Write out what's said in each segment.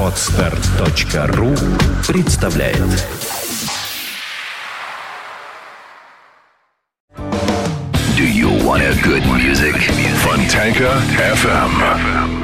Отстар.ру представляет Do you want a good music? Fontanka FM. По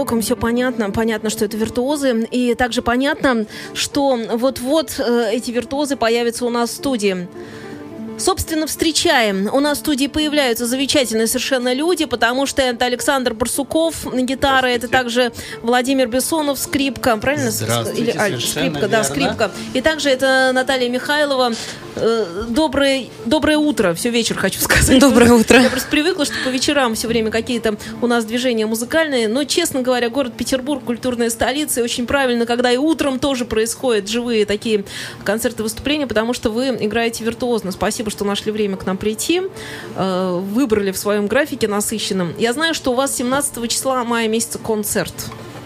Звукам все понятно. Понятно, что это виртуозы. И также понятно, что вот-вот э, эти виртуозы появятся у нас в студии. Собственно, встречаем. У нас в студии появляются замечательные совершенно люди, потому что это Александр Барсуков на гитаре, это также Владимир Бессонов, скрипка, правильно? Здравствуйте, Или, совершенно скрипка, да, верно. скрипка. И также это Наталья Михайлова. Э, Доброе, доброе утро, все вечер хочу сказать. Доброе утро. Я просто привыкла, что по вечерам все время какие-то у нас движения музыкальные, но, честно говоря, город Петербург культурная столица, и очень правильно, когда и утром тоже происходят живые такие концерты, выступления, потому что вы играете виртуозно. Спасибо, что нашли время к нам прийти, э, выбрали в своем графике насыщенном. Я знаю, что у вас 17 числа мая месяца концерт.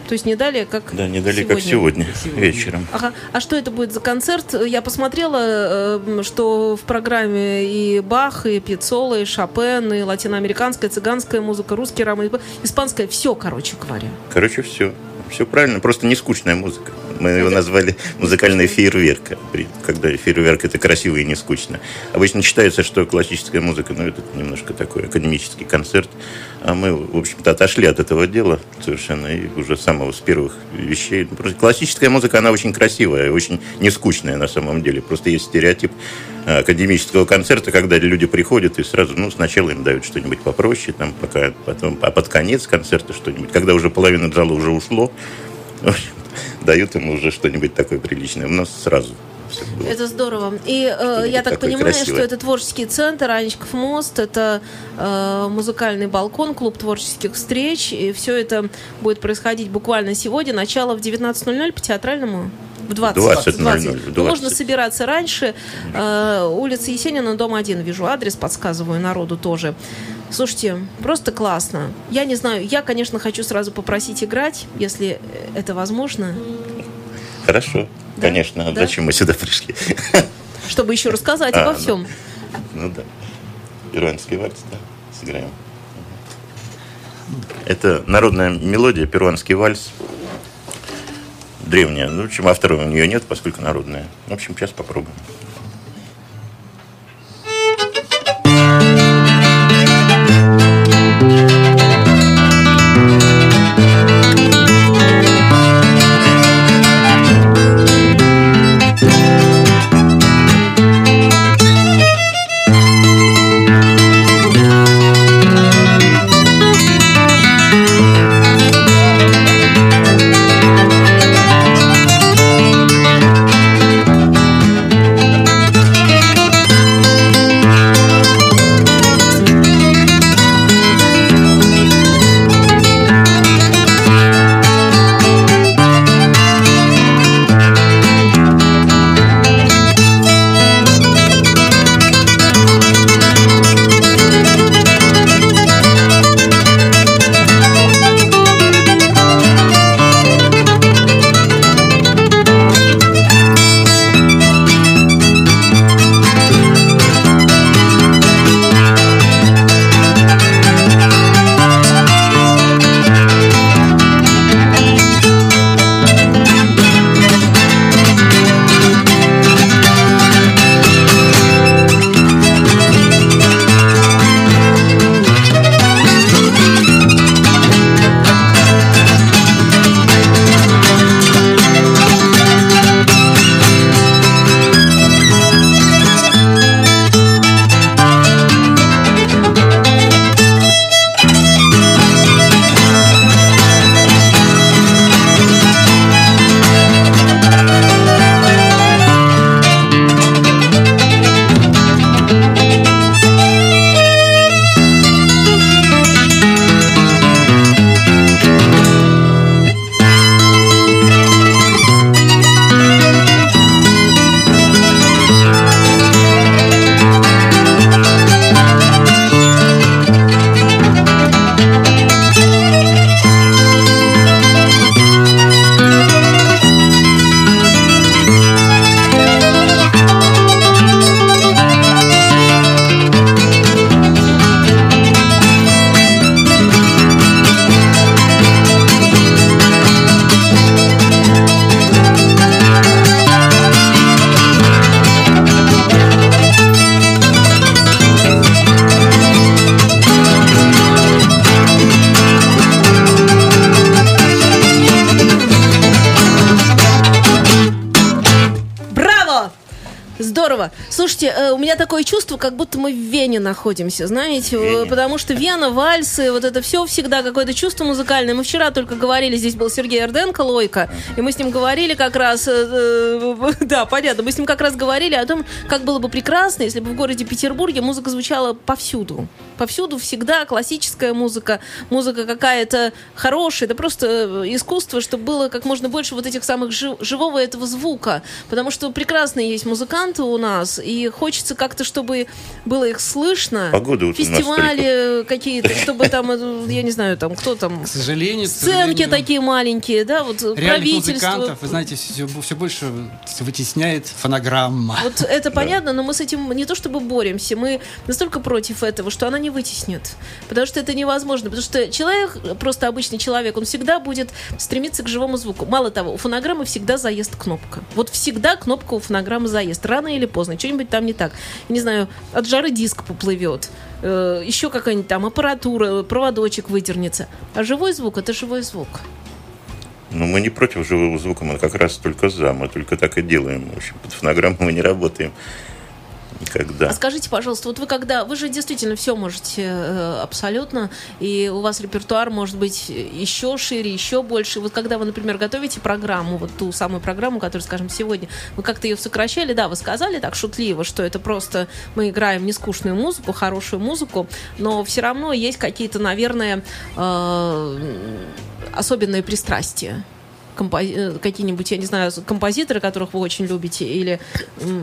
То есть не далее, как Да, не далее, как сегодня, вечером. Ага. А что это будет за концерт? Я посмотрела, э, что в программе и Бах, и Пьяццола, и Шопен, и латиноамериканская, цыганская музыка, русский роман, испанская, все, короче говоря. Короче, все. Все правильно, просто не скучная музыка. Мы его назвали музыкальный фейерверк. Когда фейерверк это красиво и не скучно. Обычно считается, что классическая музыка, ну, это немножко такой академический концерт. А мы, в общем-то, отошли от этого дела совершенно. И уже с самого с первых вещей. Ну, Просто классическая музыка, она очень красивая, очень не скучная на самом деле. Просто есть стереотип э, академического концерта, когда люди приходят и сразу, ну, сначала им дают что-нибудь попроще, там, пока, потом, а под конец концерта что-нибудь. Когда уже половина зала уже ушло, дают им уже что-нибудь такое приличное. У нас сразу. Это здорово. И э, я так понимаю, красивое. что это творческий центр, Анечков мост, это э, музыкальный балкон, клуб творческих встреч, и все это будет происходить буквально сегодня, начало в 19.00 по театральному. В 20. 20:00, 20. в Ну, Можно 20. собираться раньше. Э, улица Есенина, дом 1, вижу адрес, подсказываю народу тоже. Слушайте, просто классно. Я не знаю, я, конечно, хочу сразу попросить играть, если это возможно, Хорошо, Да? конечно. Да? Зачем мы сюда пришли? чтобы еще рассказать А, обо ну. всем. Ну да. Перуанский вальс, да, сыграем. Это народная мелодия, перуанский вальс. Древняя. Ну, в общем, автора у нее нет, поскольку народная. В общем, сейчас попробуем. Слушайте, э, у меня такое чувство, как будто мы в Вене находимся, знаете, Вене. потому что Вена, вальсы, вот это все всегда какое-то чувство музыкальное. Мы вчера только говорили, здесь был Сергей Эрденко, Лойка, и мы с ним говорили как раз, э, э, да, понятно, мы с ним как раз говорили о том, как было бы прекрасно, если бы в городе Петербурге музыка звучала повсюду. Повсюду всегда классическая музыка, музыка какая-то хорошая, это просто э, искусство, чтобы было как можно больше вот этих самых жи- живого этого звука, потому что прекрасные есть музыканты у нас, и хочется как-то, чтобы было их слышно. Погода вот у нас Фестивали какие-то, чтобы там, э, я не знаю, там кто там, К сожалению, сценки сожалению, такие маленькие, да, вот реальных правительство. музыкантов, вы знаете, все, все больше вытесняет фонограмма. Вот это понятно, но мы с этим не то чтобы боремся, мы настолько против этого, что она не вытеснит. Потому что это невозможно. Потому что человек, просто обычный человек, он всегда будет стремиться к живому звуку. Мало того, у фонограммы всегда заест кнопка. Вот всегда кнопка у фонограммы заест. Рано или поздно. Что-нибудь там не так. Не знаю, от жары диск поплывет. э, Еще какая-нибудь там аппаратура, проводочек выдернется. А живой звук это живой звук. Ну, мы не против живого звука, мы как раз только за, мы только так и делаем. В общем, под фонограмму мы не работаем никогда. А скажите, пожалуйста, вот вы когда, вы же действительно все можете э, абсолютно, и у вас репертуар может быть еще шире, еще больше. Вот когда вы, например, готовите программу, вот ту самую программу, которую, скажем, сегодня, вы как-то ее сокращали, да, вы сказали так шутливо, что это просто мы играем нескучную музыку, хорошую музыку, но все равно есть какие-то, наверное, э, особенные пристрастия компози- э, какие-нибудь, я не знаю, композиторы, которых вы очень любите, или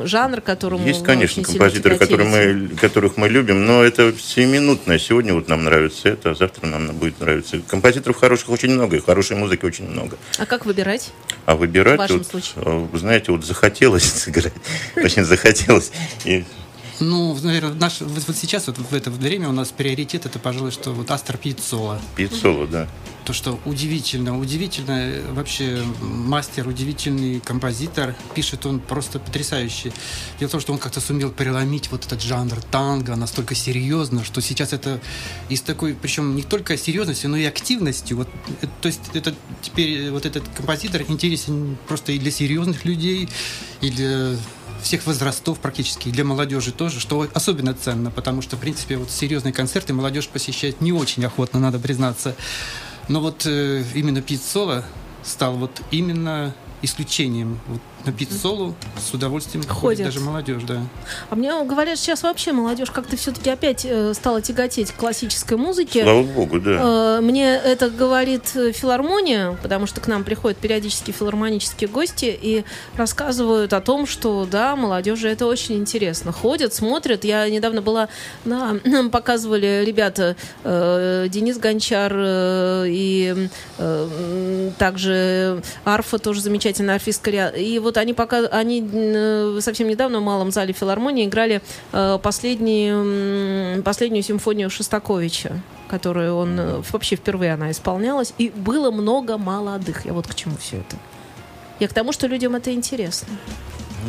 жанр, которому Есть, конечно, композиторы, которые мы, которых мы любим, но это семиминутное. Сегодня вот нам нравится это, а завтра нам будет нравиться. Композиторов хороших очень много, и хорошей музыки очень много. А как выбирать? А выбирать, В вашем вот, случае? э, вы знаете, вот захотелось сыграть, очень захотелось. И Ну, наверное, наш, вот, вот сейчас, вот в это время у нас приоритет это, пожалуй, что вот Астер петь соло, да. То, что удивительно, удивительно, э, вообще мастер, удивительный композитор, пишет он просто потрясающе. Дело в том, что он как-то сумел переломить вот этот жанр танго настолько серьезно, что сейчас это из такой, причем не только серьезностью, но и активностью. Вот, э, то есть это теперь э, вот этот композитор интересен просто и для серьезных людей, и для всех возрастов практически, и для молодежи тоже, что особенно ценно, потому что, в принципе, вот серьезные концерты молодежь посещает не очень охотно, надо признаться. Но вот э, именно Соло стал вот именно исключением. Вот на Пит Соло с удовольствием ходит Ходят. даже молодежь, да. А мне говорят, сейчас вообще молодежь как-то все-таки опять э, стала тяготеть к классической музыке. Слава богу, да. Э, Мне это говорит э, филармония, потому что к нам приходят периодически филармонические гости и рассказывают о том, что да, молодежи это очень интересно. Ходят, смотрят. Я недавно была на нам показывали ребята э, Денис Гончар э, и э, также Арфа тоже замечательная арфистка. И вот они пока они совсем недавно в малом зале филармонии играли э, последнюю м, последнюю симфонию Шостаковича которую он э, вообще впервые она исполнялась, и было много молодых. Я вот к чему все это. Я к тому, что людям это интересно.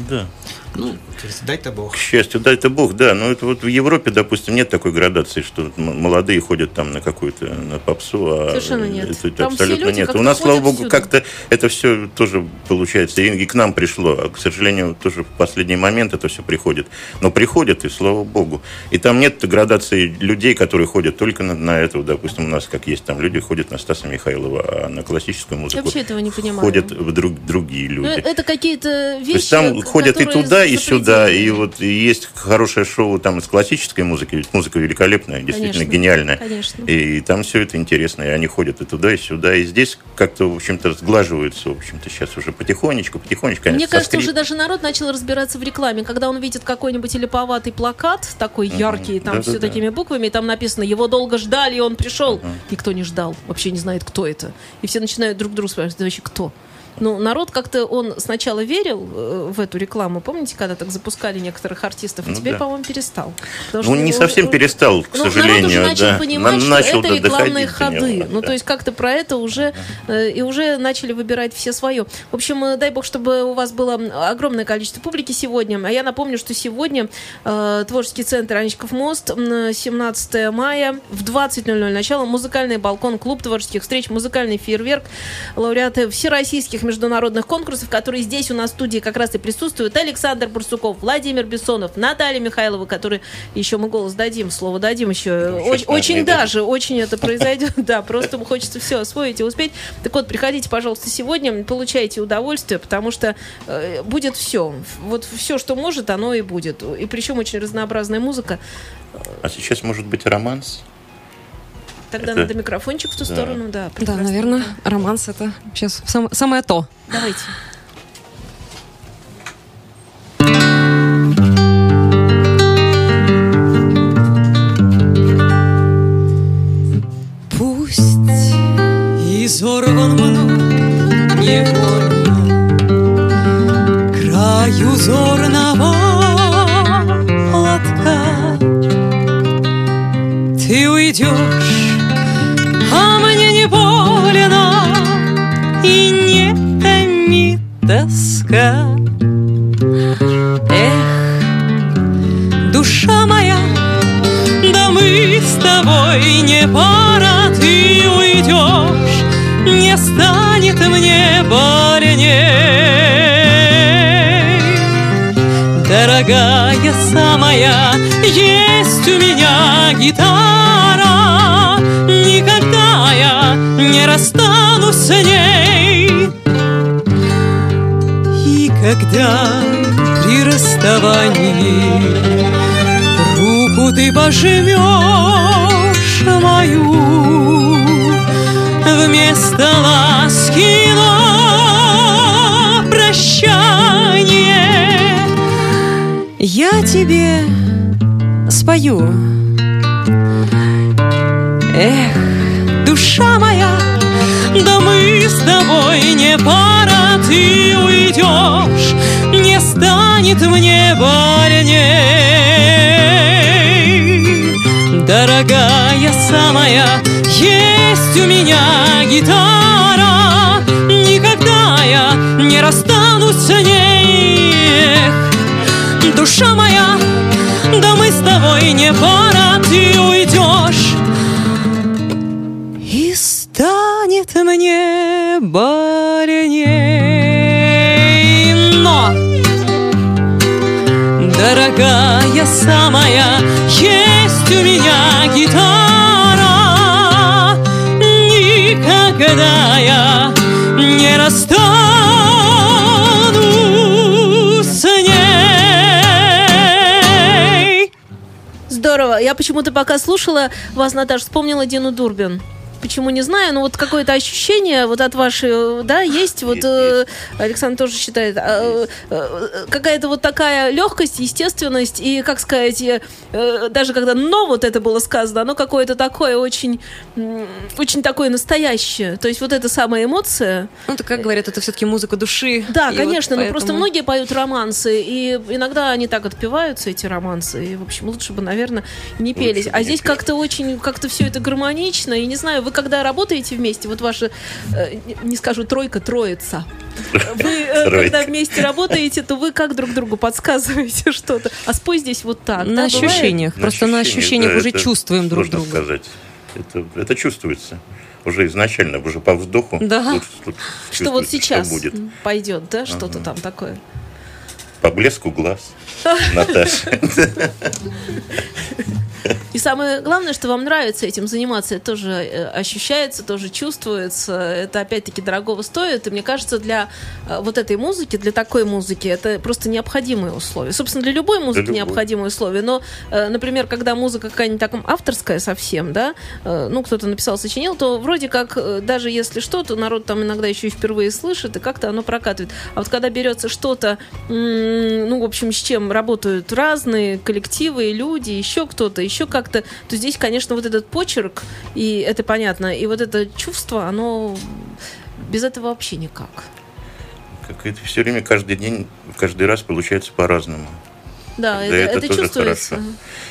Да. Ну, то есть, дай-то Бог. К счастью, дай это бог, да. Но это вот в Европе, допустим, нет такой градации, что молодые ходят там на какую-то на попсу, а Совершенно нет. это- это Там все абсолютно люди нет. У нас, слава богу, всюду. как-то это все тоже получается. И и к нам пришло. А, к сожалению, тоже в последний момент это все приходит. Но приходит, и слава богу. И там нет градации людей, которые ходят только на, на это. Допустим, у нас как есть там люди ходят на Стаса Михайлова, а на классическую музыку вообще этого не понимаю. ходят друг, другие Ну, люди. это какие-то вещи. То есть там ходят и туда, и сюда, и вот и есть хорошее шоу там из классической музыки, ведь музыка великолепная, действительно Конечно, гениальная. конечно. И там все это интересно, и они ходят и туда, и сюда, и здесь как-то, в общем-то, сглаживаются, в общем-то, сейчас уже потихонечку, потихонечку. конечно, Мне кажется, скрип- уже даже народ начал разбираться в рекламе. Когда он видит какой-нибудь липоватый плакат, такой яркий, там Да-да-да. все такими буквами, и там написано «Его долго ждали, и он пришел». Никто не ждал, вообще не знает, кто это. И все начинают друг друга спрашивать, вообще кто? Ну, народ как-то, он сначала верил э, в эту рекламу, помните, когда так запускали некоторых артистов, Ну теперь, да. по-моему, перестал. Потому Ну, не ну, совсем э, перестал, к ну, сожалению. народ уже начал да. понимать, На- что начал это рекламные ходы. него, ну, да. то есть как-то про это уже э, и уже начали выбирать все свое. В общем, э, дай бог, чтобы у вас было огромное количество публики сегодня. А я напомню, что сегодня э, творческий центр Анечков мост, м, 17 мая в 20.00 начало, музыкальный балкон, клуб творческих встреч, музыкальный фейерверк, лауреаты всероссийских всех международных конкурсов, которые здесь у нас в студии как раз и присутствуют. Александр Бурсуков, Владимир Бессонов, Наталья Михайлова, который еще мы голос дадим, слово дадим еще. Очень, очень не дадим. даже, очень это произойдет. Да, просто хочется все освоить и успеть. Так вот, приходите, пожалуйста, сегодня, получайте удовольствие, потому что э, будет все. Вот все, что может, оно и будет. И причем очень разнообразная музыка. А сейчас может быть романс? Тогда Это- надо микрофончик в ту Да. сторону, да. Да, наверное, романс это сейчас сам- самое то. Давайте. Дорогая самая, есть у меня гитара, никогда я не расстанусь с ней. И когда при расставании Руку ты пожмешь мою Вместо ласки но Я тебе спою Эх, душа моя, да мы с тобой не пара, ты уйдешь, не станет мне больней. Дорогая самая, есть у меня гитара, Душа моя, да мы с тобой не пара, ты уйдешь, Почему-то пока слушала вас, Наташа, вспомнила Дину Дурбин. Почему не знаю, но вот какое-то ощущение вот от вашей, да, есть, вот Есть, э, Александр тоже считает, а, э, э, какая-то вот такая легкость, естественность и, как сказать, э, э, даже когда «но» вот это было сказано, оно какое-то такое очень, очень такое настоящее. То есть вот эта самая эмоция, Ну, так как говорят, это все-таки музыка души. да, И вот конечно, но просто многие поют романсы, и иногда они так отпеваются, эти романсы, и, в общем, лучше бы, наверное, не пелись. Лучше А здесь как-то очень, как-то все это гармонично, и не знаю, вы когда работаете вместе, вот ваша, э, не- скажу тройка, троица, вы э, Тройка. когда вместе работаете, то вы как друг другу подсказываете что-то, а спой здесь вот так. На да, бывает? ощущениях. Просто на ощущениях да, уже чувствуем друг друга. сказать. Это, это чувствуется. Уже изначально, уже по вздоху. Да. тут- тут Что вот сейчас Что будет. пойдет, да, что-то там такое. По блеску глаз. Наташа. И самое главное, что вам нравится этим заниматься, это тоже э, ощущается, тоже чувствуется. Это опять-таки дорогого стоит. И мне кажется, для э, вот этой музыки, для такой музыки, это просто необходимые условия. Собственно, для любой музыки любой. необходимые условия. Но, э, например, когда музыка какая-нибудь таком авторская совсем, да, ну, кто-то написал, сочинил, то вроде как, даже если что, то народ там иногда еще и впервые слышит, и как-то оно прокатывает. А вот когда берется что-то, м, ну, в общем, с чем работают разные коллективы, люди, еще кто-то, еще как-то, то здесь, конечно, вот этот почерк, и это понятно, и вот это чувство, оно без этого вообще никак. Как это все время, каждый день, каждый раз получается по-разному. Да, это, это это тоже чувствуется. хорошо.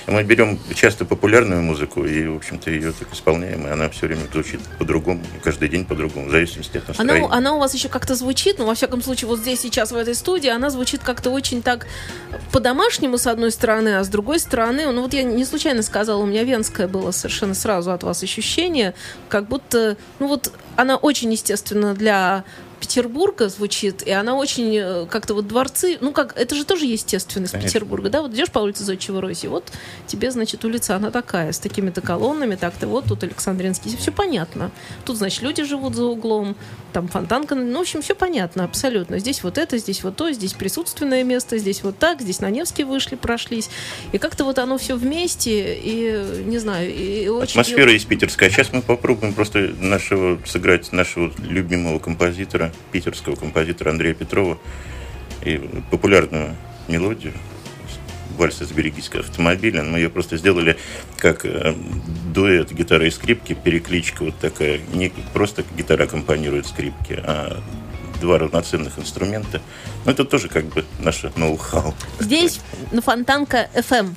Мы берем часто популярную музыку и, в общем-то, ее так исполняем, и она все время звучит по-другому, каждый день по-другому, в зависимости от Она, настроения. она у вас еще как-то звучит, ну, во всяком случае, вот здесь сейчас, в этой студии, она звучит как-то очень так по-домашнему, с одной стороны, а с другой стороны, ну, вот я не случайно сказала, у меня венское было совершенно сразу от вас ощущение, как будто, ну, вот она очень естественно для Петербурга звучит, и она очень э, как-то вот дворцы, ну как, это же тоже естественность Конечно. Петербурга, да, вот идешь по улице Зодчего Роси, вот тебе, значит, улица она такая, с такими-то колоннами, так-то вот, тут Александринский, все понятно. Тут, значит, люди живут за углом, там фонтанка, ну, в общем, все понятно, абсолютно. Здесь вот это, здесь вот то, здесь присутственное место, здесь вот так, здесь на Невский вышли, прошлись. И как-то вот оно все вместе, и, не знаю, и очень... Атмосфера есть питерская. Сейчас мы попробуем просто нашего сыграть нашего любимого композитора, питерского композитора Андрея Петрова и популярную мелодию вальса «Сберегись автомобиля». Мы ее просто сделали как э, дуэт гитары и скрипки, перекличка вот такая. Не просто гитара аккомпанирует скрипки, а два равноценных инструмента. Но это тоже как бы наше ноу-хау. Здесь на Фонтанка FM.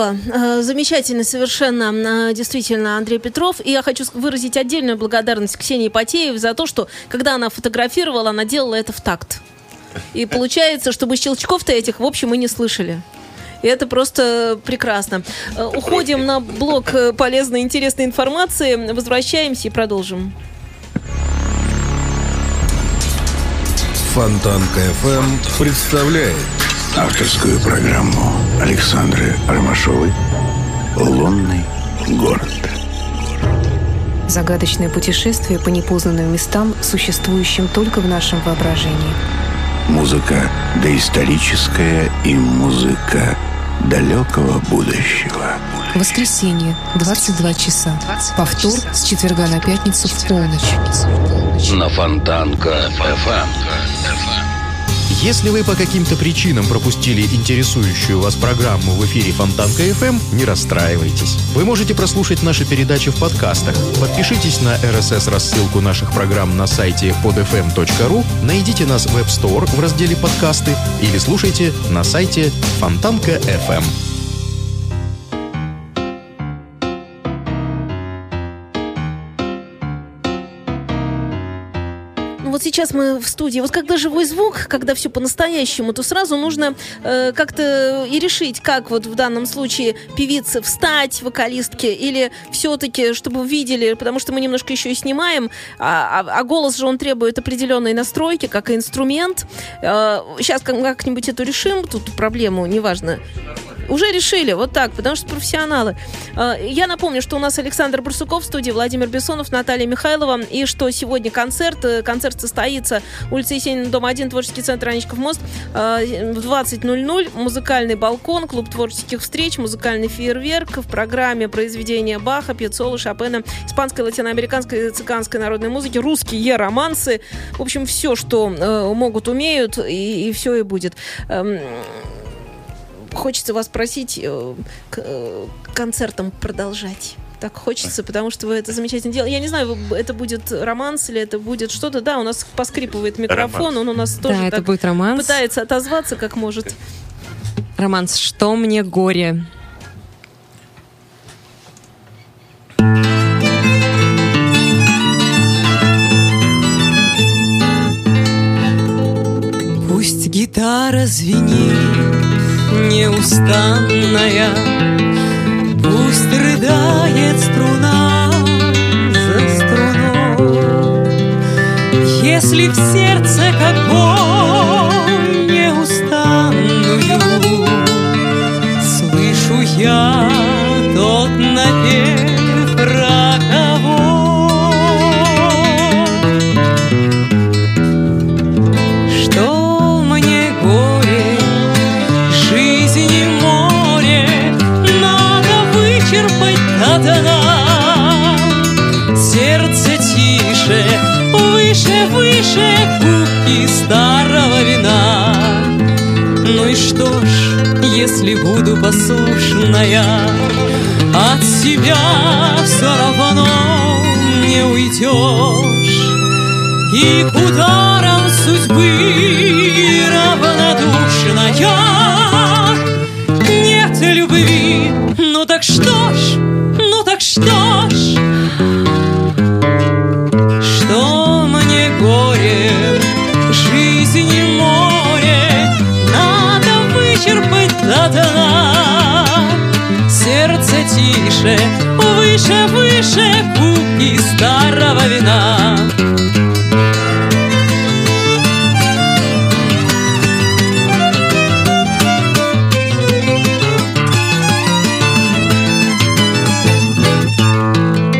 Спасибо. Э, Замечательный совершенно, э, действительно, Андрей Петров. И я хочу выразить отдельную благодарность Ксении Потеевой за то, что, когда она фотографировала, она делала это в такт. И получается, чтобы щелчков-то этих, в общем, мы не слышали. И это просто прекрасно. Э, Уходим на блок полезной, интересной информации. Возвращаемся и продолжим. Фонтанка FM представляет Авторскую программу Александры Ромашовой «Лунный город». Загадочное путешествие по непознанным местам, существующим только в нашем воображении. Музыка доисторическая и музыка далекого будущего. Воскресенье, 22 часа. Повтор с четверга на пятницу в полночь. На Фонтанка FM. Если вы по каким-то причинам пропустили интересующую вас программу в эфире Фонтанка FM, не расстраивайтесь. Вы можете прослушать наши передачи в подкастах. Подпишитесь на RSS-рассылку наших программ на сайте podfm.ru, найдите нас в App Store в разделе «Подкасты» или слушайте на сайте Фонтанка FM. Вот сейчас мы в студии. Вот когда живой звук, когда все по-настоящему, то сразу нужно э, как-то и решить, как вот в данном случае певице встать, вокалистке, или все-таки, чтобы увидели, потому что мы немножко еще и снимаем, а, а- а голос же он требует определенной настройки, как инструмент. Э, сейчас как- как-нибудь эту решим, тут проблему, неважно. Уже решили, вот так, потому что профессионалы. Э, Я напомню, что у нас Александр Барсуков в студии, Владимир Бессонов, Наталья Михайлова, и что сегодня концерт. Э, Концерт состоится улица Есенина, дом 1, творческий центр Анечков мост, э, в 20.00, музыкальный балкон, клуб творческих встреч, музыкальный фейерверк в программе произведения Баха, Пьецола, Шопена, испанской, латиноамериканской и цыганской народной музыки, русские романсы, в общем, все, что э, могут, умеют, и, все и будет. Хочется вас просить э, к- э, концертом продолжать. Так хочется, потому что вы это замечательно делаете. Я не знаю, это будет романс или это будет что-то. Да, у нас поскрипывает микрофон, Романс. он у нас тоже Да, это так будет романс. пытается отозваться как может. Романс «Что мне горе?» Пусть гитара звенит неустанная, Пусть рыдает струна за струной, Если в сердце как боль неустанную Слышу я выше кубки старого вина. Ну и что ж, если буду послушная, От себя все равно не уйдешь. И к ударам судьбы равнодушная выше, выше кубки старого вина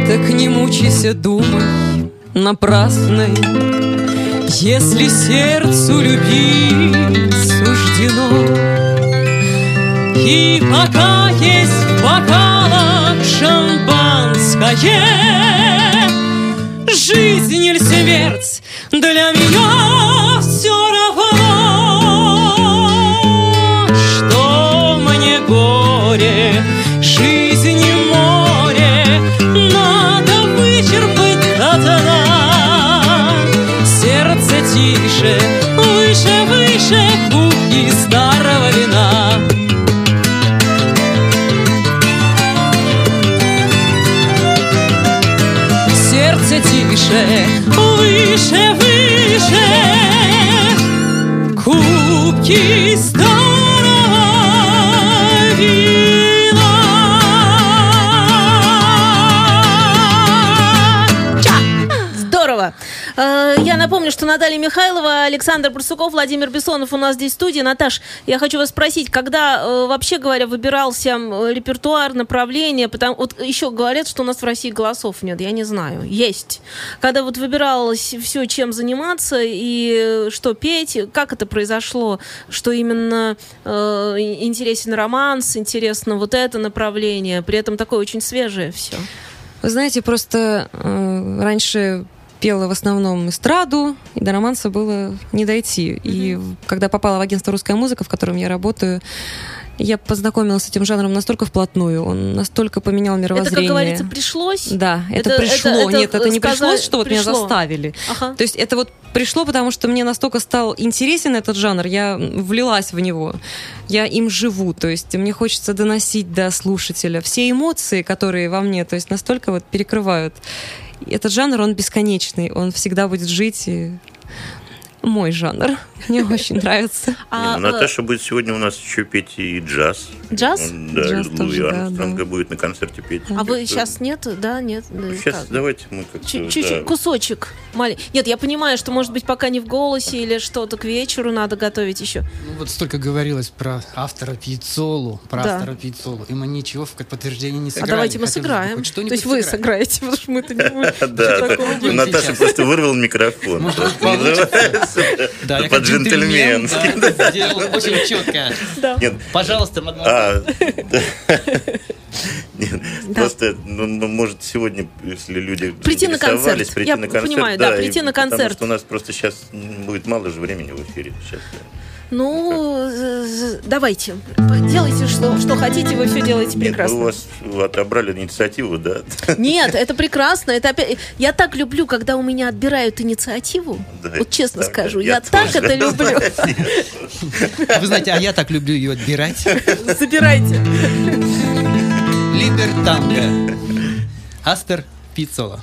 Так не мучайся, думай напрасной, Если сердцу любить суждено. И пока есть шампанское, Жизнь или смерть для меня все равно. Что мне горе, жизни море, Надо вычерпать до дна. Сердце тише, выше, выше Наталья Михайлова, Александр Барсуков, Владимир Бессонов у нас здесь в студии. Наташ, я хочу вас спросить, когда, э, вообще говоря, выбирался репертуар, направление, потому вот еще говорят, что у нас в России голосов нет, я не знаю. Есть. Когда вот выбиралось все, чем заниматься и э, что петь, как это произошло, что именно э, интересен романс, интересно вот это направление, при этом такое очень свежее все. Вы знаете, просто э, раньше пела в основном эстраду, и до романса было не дойти. И в- когда попала в агентство «Русская музыка», в котором я работаю, я познакомилась с этим жанром настолько вплотную, он настолько поменял Это, мировоззрение. как говорится, пришлось. Да, это, Это- пришло. это- это Нет, это не пришлось, что вот меня пришло. заставили. Ага. То есть это вот пришло, потому что мне настолько стал интересен этот жанр, я влилась в него, я им живу, то есть мне хочется доносить до слушателя все эмоции, которые во мне, то есть настолько вот перекрывают. Этот жанр, он бесконечный, он всегда будет жить и мой жанр. Мне очень нравится. А, ну, э, Наташа будет сегодня у нас еще петь и джаз. Джаз? Он, да, Джаз Луи тоже, Армстронга да. будет на концерте петь. а вы сейчас нет, да, нет? Сейчас как? давайте мы как-то... Чуть-чуть, да. кусочек. Мали- Нет, я понимаю, что, может быть, пока не в голосе или что-то к вечеру надо готовить еще. Ну, вот столько говорилось про автора Пьяцолу, про Да. автора Пьяцолу, и мы ничего в подтверждение не А сыграли. давайте мы сыграем. То есть вы сыграете, потому что мы-то не будем. Да, Наташа просто вырвал микрофон. Да, я как По-джентльменски. джентльмен, да, сделал очень четко. Да. Нет, Пожалуйста, мадемуазель. а, да. Нет, Просто, ну, ну, может, сегодня, если люди Прийти на концерт. прийти Я на концерт. понимаю, да, и прийти на Потому концерт. что у нас просто сейчас будет мало же времени в эфире. Сейчас, да. Ну, давайте. Делайте, что, что хотите, вы все делаете Нет, прекрасно. вы у вас отобрали инициативу, да? Нет, это прекрасно. Это опять... Я так люблю, когда у меня отбирают инициативу. Да, вот честно так, скажу, я я, так это люблю. Вы знаете, а я так люблю ее отбирать. Забирайте. Либертанго. Астер Пиццола.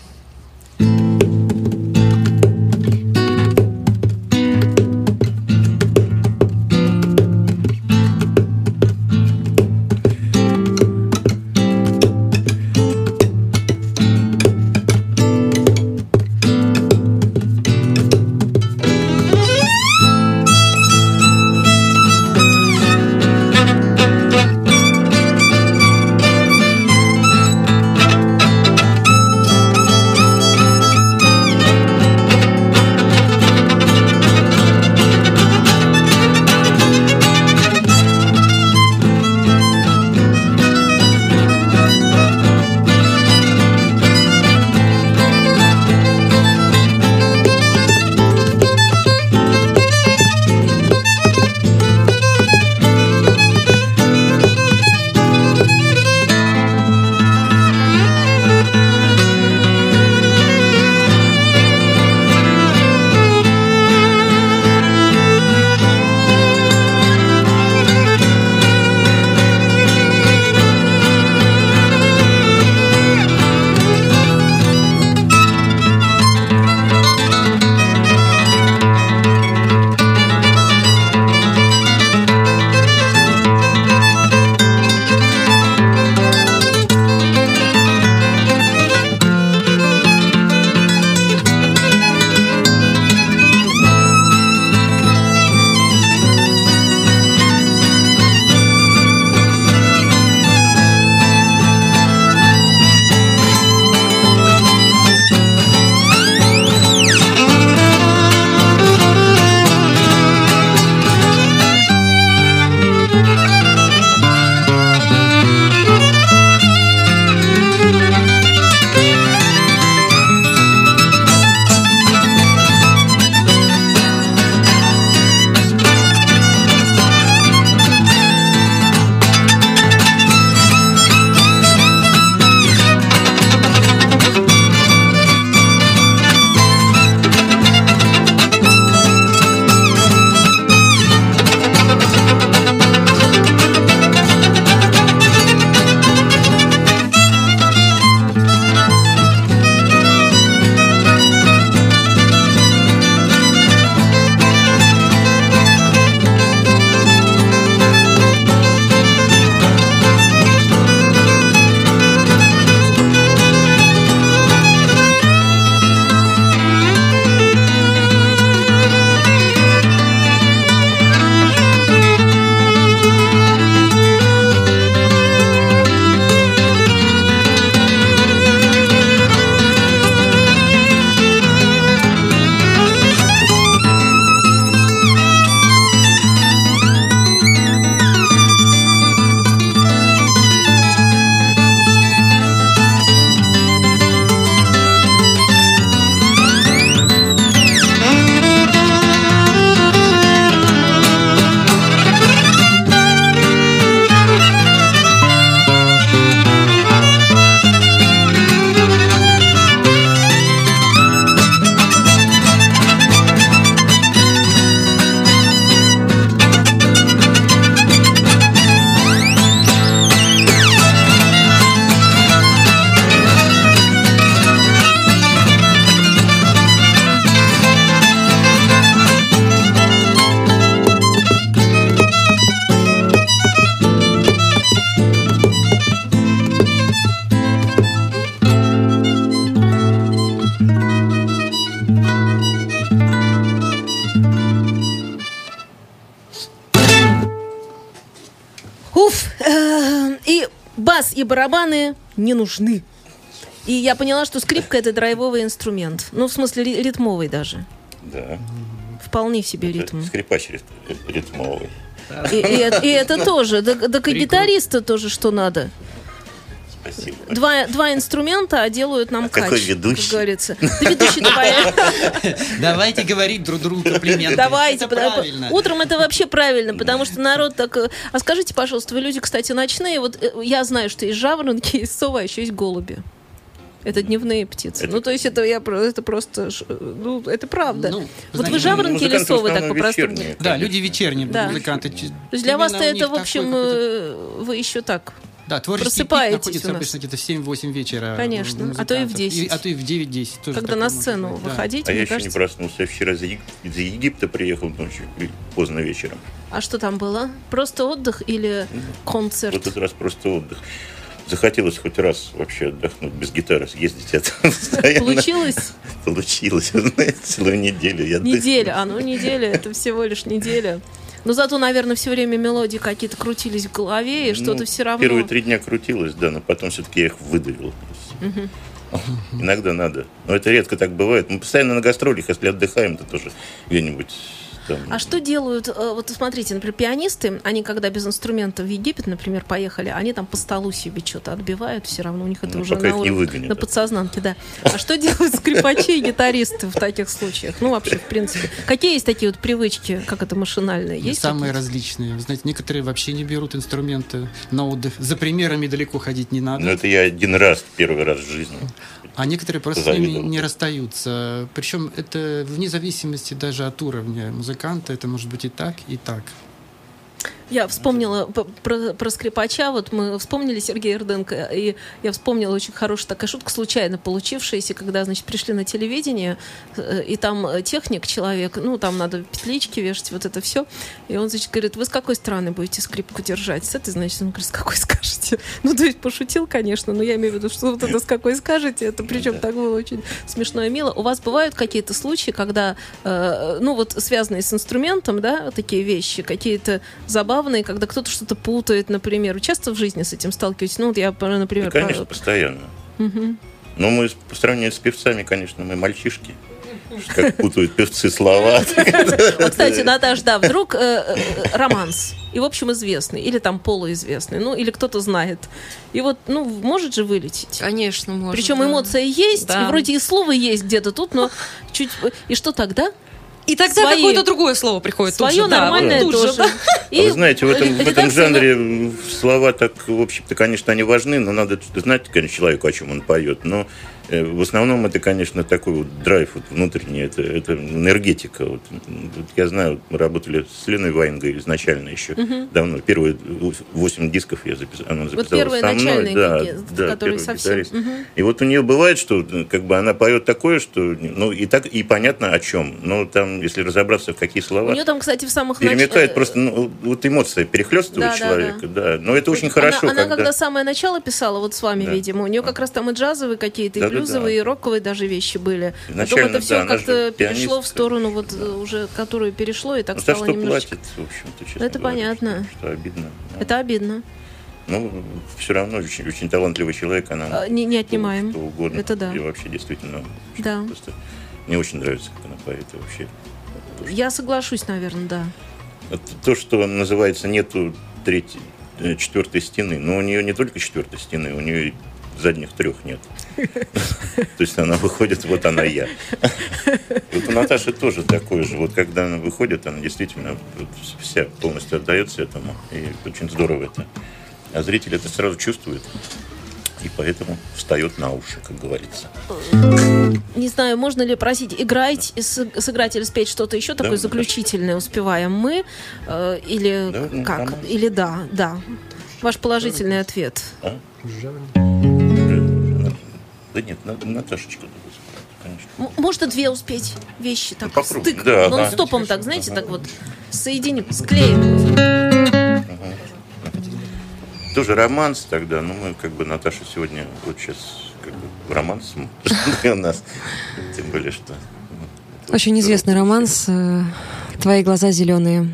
Не нужны. И я поняла, что скрипка это драйвовый инструмент. Ну, в смысле, ри- ритмовый даже. Да. Вполне себе ритм. Скрипач рит- ритмовый. И, и это- и это тоже. Да, да и гитариста тоже что надо. Спасибо. Два, два инструмента, а делают нам А кач, какой ведущий? как говорится. Да ведущий давай. Давайте говорить друг другу комплименты. Давайте. Это потому- правильно. Утром это вообще правильно, потому что народ так... э, А скажите, пожалуйста, вы люди, кстати, ночные. Вот э, я знаю, что есть жаворонки, есть сова, еще есть голуби. Это дневные птицы. Это- Ну, то есть это я это просто... ш- Ну, это правда. Ну, вот знаете, вы жаворонки или совы, так по-простому? Да, люди вечерние Да. музыканты. То есть для вас-то это, в общем, э, вы еще так. Да, творческий пик просыпаетесь находится у нас. обычно где-то в 7-8 вечера. Конечно, у а то и в музыкантов. 10. а то и в 9-10. тоже Когда на сцену быть, да. выходите, А я мне еще не кажется... проснулся. Я вчера из Егип- из Египта приехал ночью, и поздно вечером. А что там было? Просто отдых или концерт? Вот этот раз просто отдых. Захотелось хоть раз вообще отдохнуть без гитары, съездить это постоянно. Получилось? Получилось, вы знаете, целую неделю. Я. Неделя, а ну неделя, это всего лишь неделя. Но зато, наверное, все время мелодии какие-то крутились в голове, и что-то Ну, все равно... Первые три дня крутилось, да, но потом все-таки я их выдавил. Иногда надо. Но это редко так бывает. Мы постоянно на гастролях, если отдыхаем, то тоже где-нибудь там... А что делают, э, вот смотрите, например, пианисты, они когда без инструмента в Египет, например, поехали, они там по столу себе что-то отбивают, все равно у них это Ну, уже на, не уровне- выгонят, на да. подсознанке, да. А что делают скрипачи и гитаристы в таких случаях? Ну, вообще, в принципе. Какие есть такие вот привычки, как это машинальные? Есть Самые различные. Вы знаете, некоторые вообще не берут инструменты на отдых. За примерами далеко ходить не надо. Ну, это я один раз, первый раз в жизни. А некоторые просто с ними Завидовал. не расстаются. Причем это вне зависимости даже от уровня музыканта. Это может быть и так, и так. Я вспомнила про, про скрипача, вот мы вспомнили Сергея Рденко, и я вспомнила очень хорошая такая шутка, случайно получившаяся, когда, значит, пришли на телевидение, э, и там э, техник, человек, ну, там надо петлички вешать, вот это все, и он, значит, говорит, вы с какой стороны будете скрипку держать? С этой, значит, он говорит, с какой скажете? Ну, то есть пошутил, конечно, но я имею в виду, что вот это с какой скажете, это причем так было очень смешно и мило. У вас бывают какие-то случаи, когда, э, ну, вот связанные с инструментом, да, такие вещи, какие-то забавные, когда кто-то что-то путает, например. Вы часто в жизни с этим сталкиваетесь? Ну, вот я, например... Да, конечно, по- постоянно. Но мы по сравнению с певцами, конечно, мы мальчишки. Как путают певцы слова. Вот, кстати, Наташ, да, вдруг э, э, романс. И, в общем, известный. Или там полуизвестный. Ну, или кто-то знает. И вот, ну, может же вылететь. Конечно, можно. Причем да. эмоция есть, Да. и вроде и слово есть где-то тут, но чуть... И что тогда? И тогда свои- какое-то другое слово приходит. тут Свое же, да, нормальное вот тут же, тоже. да. И А Вы знаете, в этом, в этом жанре слова так, в общем-то, конечно, они важны, но надо знать, конечно, человеку, о чем он поет. Но в основном это, конечно, такой вот драйв вот внутренний, это, это энергетика. Вот, вот я знаю, мы работали с Леной Ваенгой изначально еще давно. Первые восемь дисков я записал, она записала первые со мной. да, какие, да, которые первый совсем. гитарист. И вот у нее бывает, что э, как бы она поет такое, что ну и так и понятно о чем. Но там, если разобраться, в какие слова У нее там, кстати, в самых нач- перемекает э, просто ну, вот эмоция перехлестывает Да, да, человека, да, Но это очень хорошо, Она, она когда, когда самое начало писала, вот с вами, Да. видимо, у нее как раз там и джазовые какие-то, и Блюзовые, и роковые даже вещи были. Потом Изначально, это все да, как-то перешло в сторону, вот э, уже, которую перешло, и так ну, за стало что немножечко... платят, в общем-то, честно Это говоря, понятно. Что, что обидно. да. Это обидно. Ну, все равно очень, очень талантливый человек, она А, не- не отнимаем. Что угодно. Это да. И вообще действительно Да. просто мне очень нравится, как она поет вообще. Я соглашусь, наверное, да. То, что называется нету третьей, э, четвертой стены, но у нее не только четвертой стены, у нее задних трех нет. То есть она выходит, вот она я. Вот у Наташи тоже такое же. Вот когда она выходит, она действительно вся полностью отдается этому. И очень здорово это. А зритель это сразу чувствует. И поэтому встает на уши, как говорится. Не знаю, можно ли просить играть, с- сыграть или спеть что-то еще Да, такое да. заключительное успеваем мы? э, или Да, ну, как? нормально. Или да, да. Ваш положительный ответ. А? Да нет, на- надо спрашивать, конечно. Можно две успеть вещи так Ну, стык, Да, но ага. стопом так, знаете, так вот соединим, склеим. Тоже романс тогда, ну мы как бы Наташа сегодня вот сейчас как бы романс для нас, тем более что. ну, Очень известный романс э, «Твои глаза зеленые».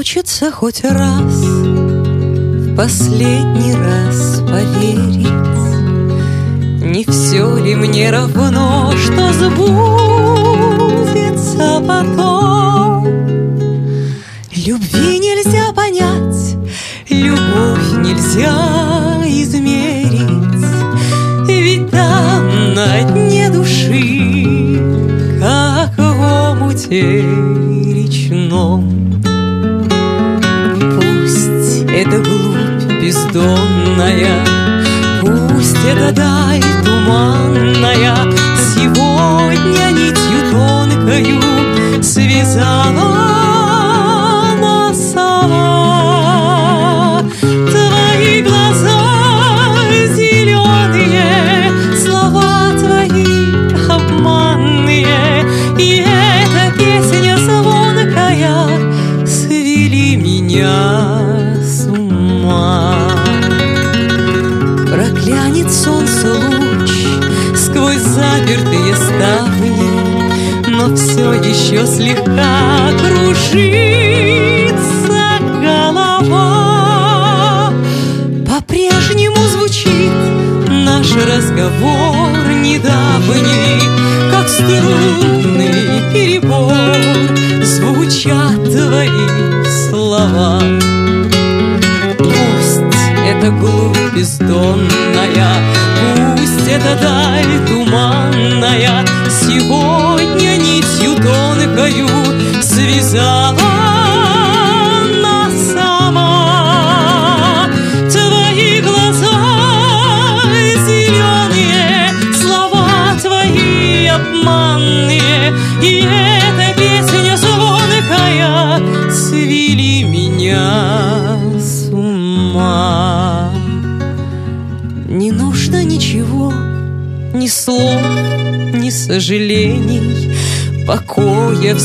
Хочется хоть раз В последний раз поверить. Не все ли мне равно, что сбудется потом? Любви нельзя понять, любовь нельзя измерить. Ведь там на дне души, как в омуте речном бездонная, Пусть это даль туманная Сегодня нитью тонкою Связала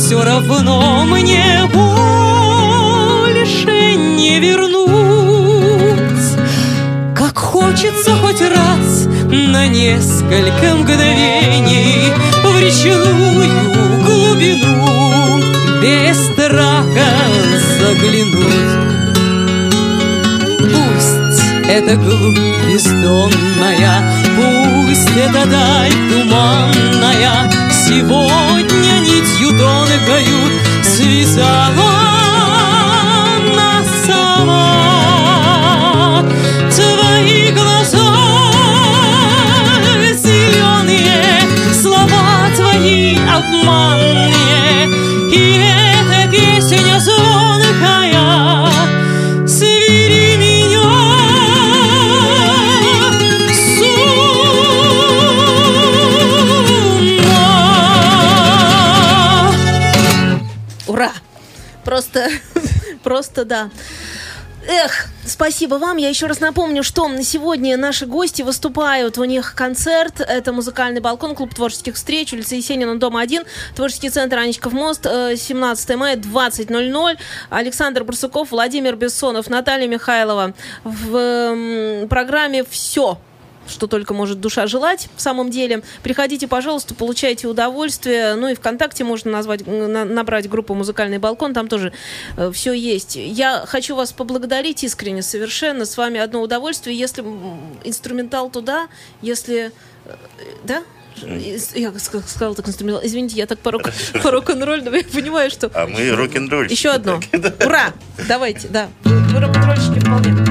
все равно мне больше не вернуть. Как хочется хоть раз на несколько мгновений В речную глубину без страха заглянуть. Пусть это глубь бездонная, Пусть это даль туманная Сегодня нитью тонкою Связала нас сама Твои глаза зеленые Слова твои обманные. И эта песня звонкая Просто, просто да. Эх, спасибо вам. Я еще раз напомню, что сегодня наши гости выступают. У них концерт. Это музыкальный балкон, клуб творческих встреч, улица Есенина, дом 1, творческий центр Анечков мост, э, 17 мая, 20.00. Александр Барсуков, Владимир Бессонов, Наталья Михайлова. В программе «Все» что только может душа желать, в самом деле. Приходите, пожалуйста, получайте удовольствие. Ну и ВКонтакте можно назвать, на- набрать группу «Музыкальный балкон», там тоже все есть. Я хочу вас поблагодарить искренне совершенно. С вами одно удовольствие. Если инструментал туда, если... э, Да? Я ска- сказала так инструментал. Извините, я так по рок- рок-н-ролльному. Я понимаю, что... А мы рок-н-ролльщики. Еще одно. Ура! Давайте, да. Вы вы рок-н-ролльщики вполне.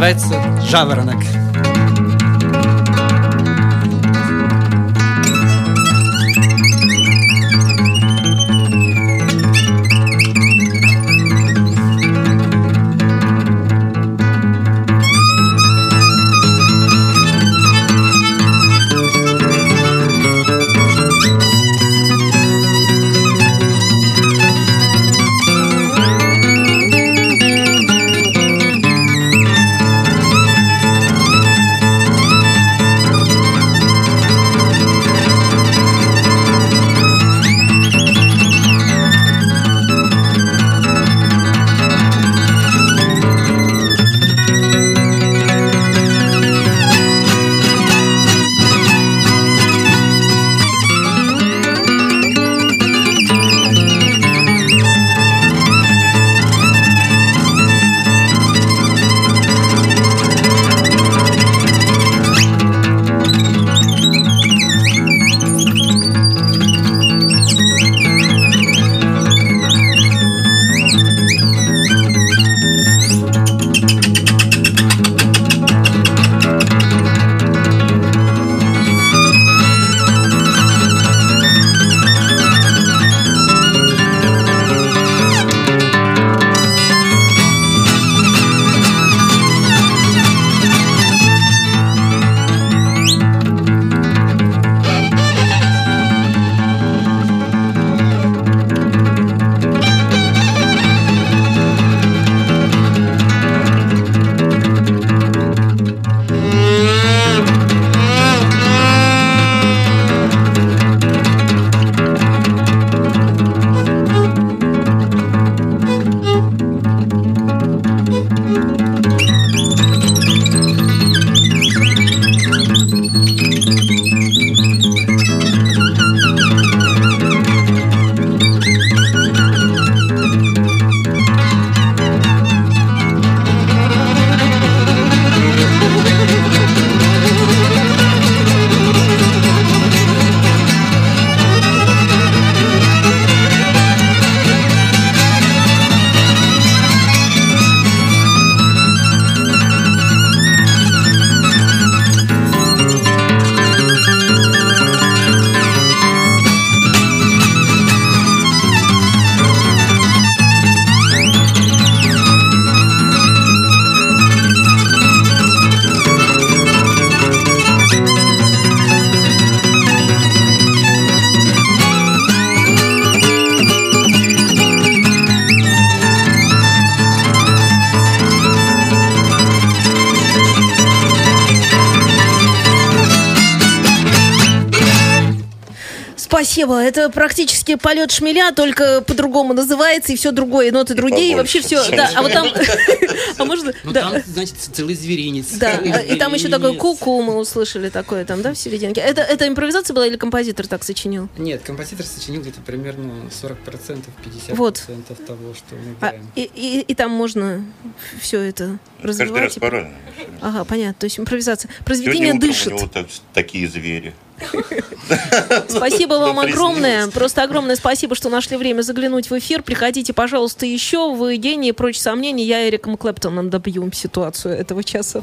Называется «Жаворонок». Спасибо. Это практически полет шмеля, только по-другому называется, и все другое, ноты другие, и вообще все. Да, а вот там... А можно... Ну, там, значит, целый зверинец. Да, и там еще такое ку-ку мы услышали такое там, да, в серединке. Это, это импровизация была или композитор так сочинил? Нет, композитор сочинил где-то примерно 40%, 50% Вот. того, что мы А, играем. и, и, и там можно все это Каждый раз развивать. и- по-разному. Ага, понятно. То есть импровизация. Произведение дышит. у него так- такие звери. Спасибо вам огромное. Просто огромное спасибо, что нашли время заглянуть в эфир. Приходите, пожалуйста, еще. Вы гений, прочь сомнений. Я Эриком Клэптоном добью ситуацию этого часа.